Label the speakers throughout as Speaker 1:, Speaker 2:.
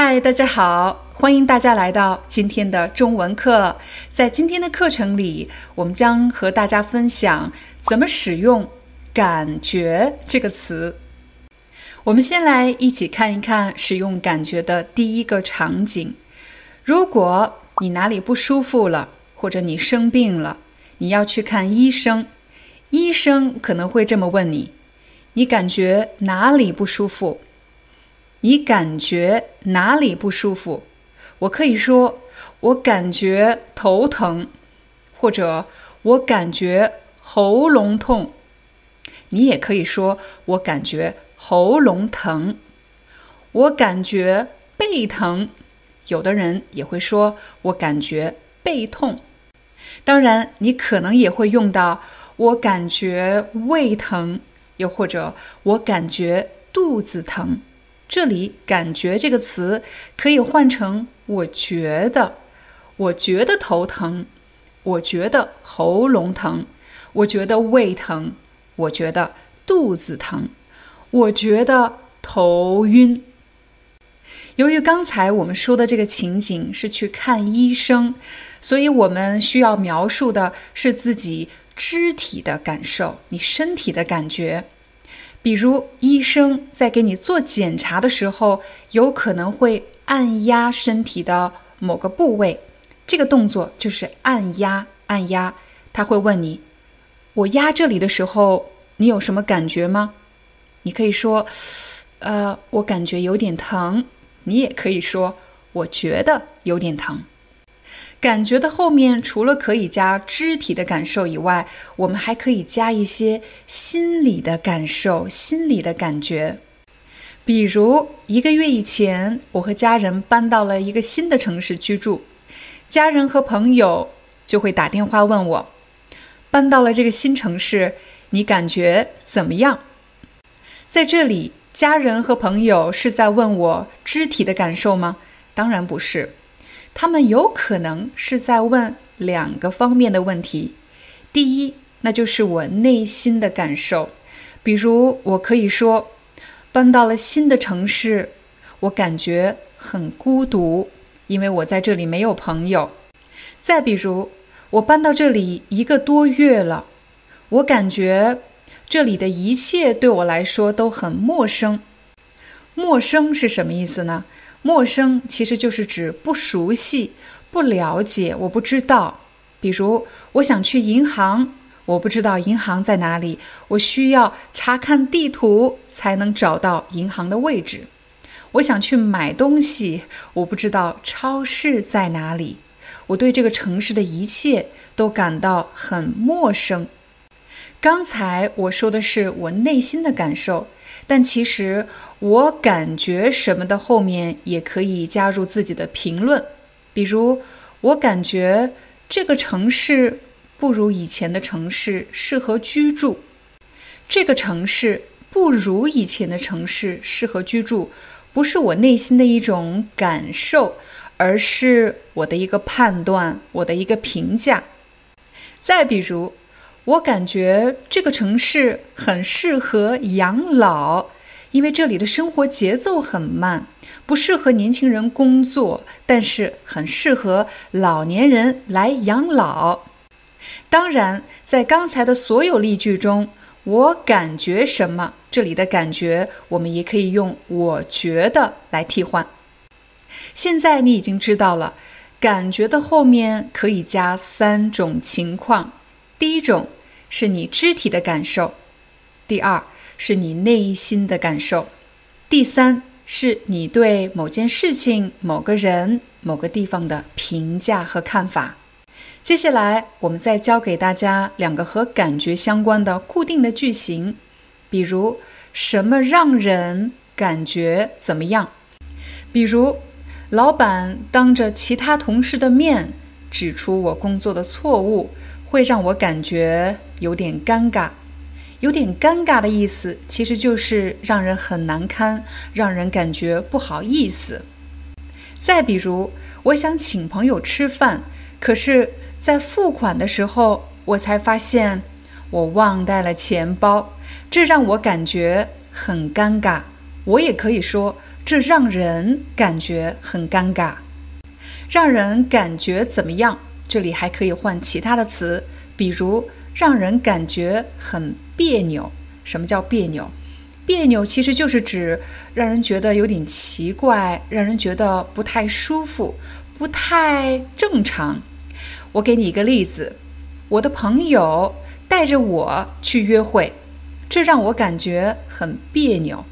Speaker 1: 嗨，大家好，欢迎大家来到今天的中文课。在今天的课程里，我们将和大家分享怎么使用“感觉”这个词。我们先来一起看一看使用“感觉”的第一个场景。如果你哪里不舒服了，或者你生病了，你要去看医生，医生可能会这么问你：“你感觉哪里不舒服？”你感觉哪里不舒服？我可以说我感觉头疼，或者我感觉喉咙痛。你也可以说我感觉喉咙疼，我感觉背疼。有的人也会说我感觉背痛。当然，你可能也会用到我感觉胃疼，又或者我感觉肚子疼。这里“感觉”这个词可以换成“我觉得”，我觉得头疼，我觉得喉咙疼，我觉得胃疼，我觉得肚子疼，我觉得头晕。由于刚才我们说的这个情景是去看医生，所以我们需要描述的是自己肢体的感受，你身体的感觉。比如，医生在给你做检查的时候，有可能会按压身体的某个部位，这个动作就是按压。按压，他会问你：“我压这里的时候，你有什么感觉吗？”你可以说：“呃，我感觉有点疼。”你也可以说：“我觉得有点疼。”感觉的后面，除了可以加肢体的感受以外，我们还可以加一些心理的感受、心理的感觉。比如一个月以前，我和家人搬到了一个新的城市居住，家人和朋友就会打电话问我：“搬到了这个新城市，你感觉怎么样？”在这里，家人和朋友是在问我肢体的感受吗？当然不是。他们有可能是在问两个方面的问题。第一，那就是我内心的感受，比如我可以说，搬到了新的城市，我感觉很孤独，因为我在这里没有朋友。再比如，我搬到这里一个多月了，我感觉这里的一切对我来说都很陌生。陌生是什么意思呢？陌生其实就是指不熟悉、不了解，我不知道。比如，我想去银行，我不知道银行在哪里，我需要查看地图才能找到银行的位置。我想去买东西，我不知道超市在哪里。我对这个城市的一切都感到很陌生。刚才我说的是我内心的感受。但其实，我感觉什么的后面也可以加入自己的评论，比如我感觉这个城市不如以前的城市适合居住，这个城市不如以前的城市适合居住，不是我内心的一种感受，而是我的一个判断，我的一个评价。再比如。我感觉这个城市很适合养老，因为这里的生活节奏很慢，不适合年轻人工作，但是很适合老年人来养老。当然，在刚才的所有例句中，我感觉什么？这里的感觉，我们也可以用“我觉得”来替换。现在你已经知道了，感觉的后面可以加三种情况。第一种。是你肢体的感受，第二是你内心的感受，第三是你对某件事情、某个人、某个地方的评价和看法。接下来，我们再教给大家两个和感觉相关的固定的句型，比如什么让人感觉怎么样？比如，老板当着其他同事的面指出我工作的错误，会让我感觉有点尴尬。有点尴尬的意思，其实就是让人很难堪，让人感觉不好意思。再比如，我想请朋友吃饭，可是。在付款的时候，我才发现我忘带了钱包，这让我感觉很尴尬。我也可以说，这让人感觉很尴尬。让人感觉怎么样？这里还可以换其他的词，比如让人感觉很别扭。什么叫别扭？别扭其实就是指让人觉得有点奇怪，让人觉得不太舒服，不太正常。我给你一个例子，我的朋友带着我去约会，这让我感觉很别扭。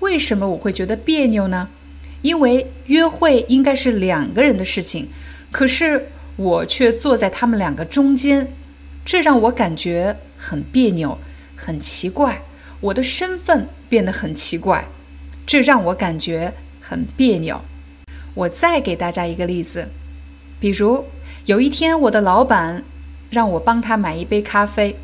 Speaker 1: 为什么我会觉得别扭呢？因为约会应该是两个人的事情，可是我却坐在他们两个中间，这让我感觉很别扭，很奇怪。我的身份变得很奇怪，这让我感觉很别扭。我再给大家一个例子，比如。有一天，我的老板让我帮他买一杯咖啡。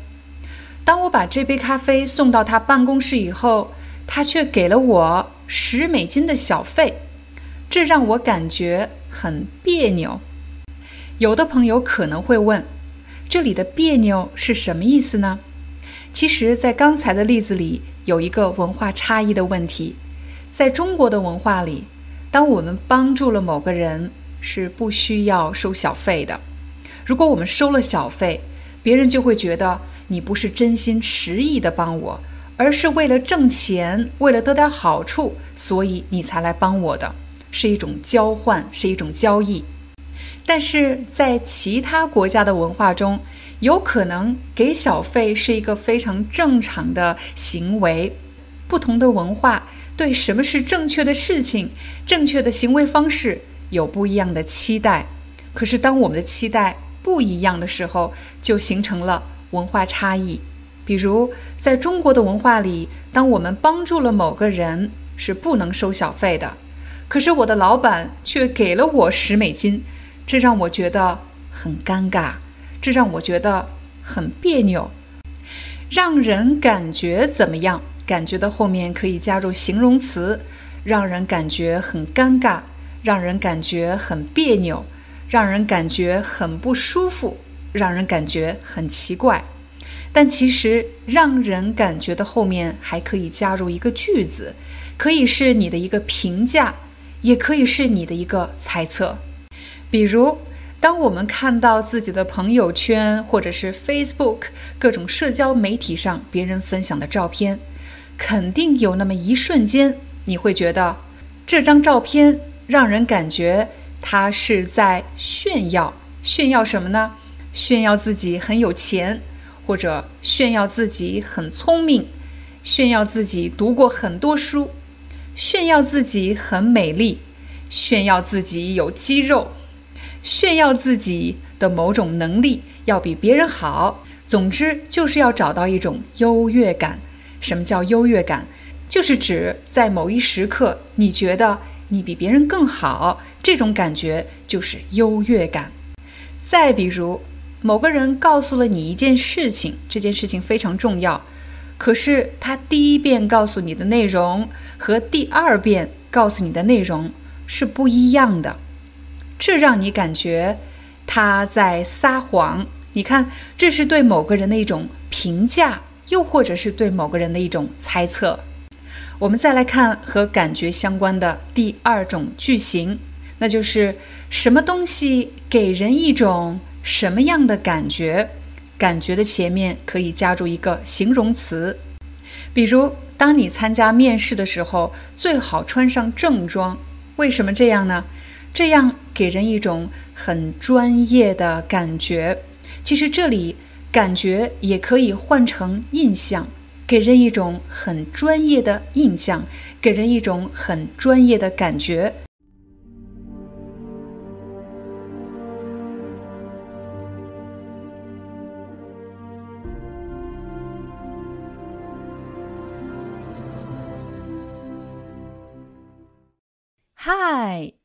Speaker 1: 当我把这杯咖啡送到他办公室以后，他却给了我十美金的小费，这让我感觉很别扭。有的朋友可能会问，这里的别扭是什么意思呢？其实，在刚才的例子里，有一个文化差异的问题。在中国的文化里，当我们帮助了某个人，是不需要收小费的。如果我们收了小费，别人就会觉得你不是真心实意的帮我，而是为了挣钱，为了得点好处，所以你才来帮我的，是一种交换，是一种交易。但是在其他国家的文化中，有可能给小费是一个非常正常的行为。不同的文化对什么是正确的事情、正确的行为方式。有不一样的期待，可是当我们的期待不一样的时候，就形成了文化差异。比如，在中国的文化里，当我们帮助了某个人，是不能收小费的。可是我的老板却给了我十美金，这让我觉得很尴尬，这让我觉得很别扭。让人感觉怎么样？感觉的后面可以加入形容词，让人感觉很尴尬。让人感觉很别扭，让人感觉很不舒服，让人感觉很奇怪。但其实，让人感觉的后面还可以加入一个句子，可以是你的一个评价，也可以是你的一个猜测。比如，当我们看到自己的朋友圈或者是 Facebook 各种社交媒体上别人分享的照片，肯定有那么一瞬间，你会觉得这张照片。让人感觉他是在炫耀，炫耀什么呢？炫耀自己很有钱，或者炫耀自己很聪明，炫耀自己读过很多书，炫耀自己很美丽，炫耀自己有肌肉，炫耀自己的某种能力要比别人好。总之，就是要找到一种优越感。什么叫优越感？就是指在某一时刻，你觉得。你比别人更好，这种感觉就是优越感。再比如，某个人告诉了你一件事情，这件事情非常重要，可是他第一遍告诉你的内容和第二遍告诉你的内容是不一样的，这让你感觉他在撒谎。你看，这是对某个人的一种评价，又或者是对某个人的一种猜测。我们再来看和感觉相关的第二种句型，那就是什么东西给人一种什么样的感觉？感觉的前面可以加入一个形容词，比如，当你参加面试的时候，最好穿上正装。为什么这样呢？这样给人一种很专业的感觉。其实这里“感觉”也可以换成“印象”，给人一种很专业的印象，给人一种很专业的感觉。Hi.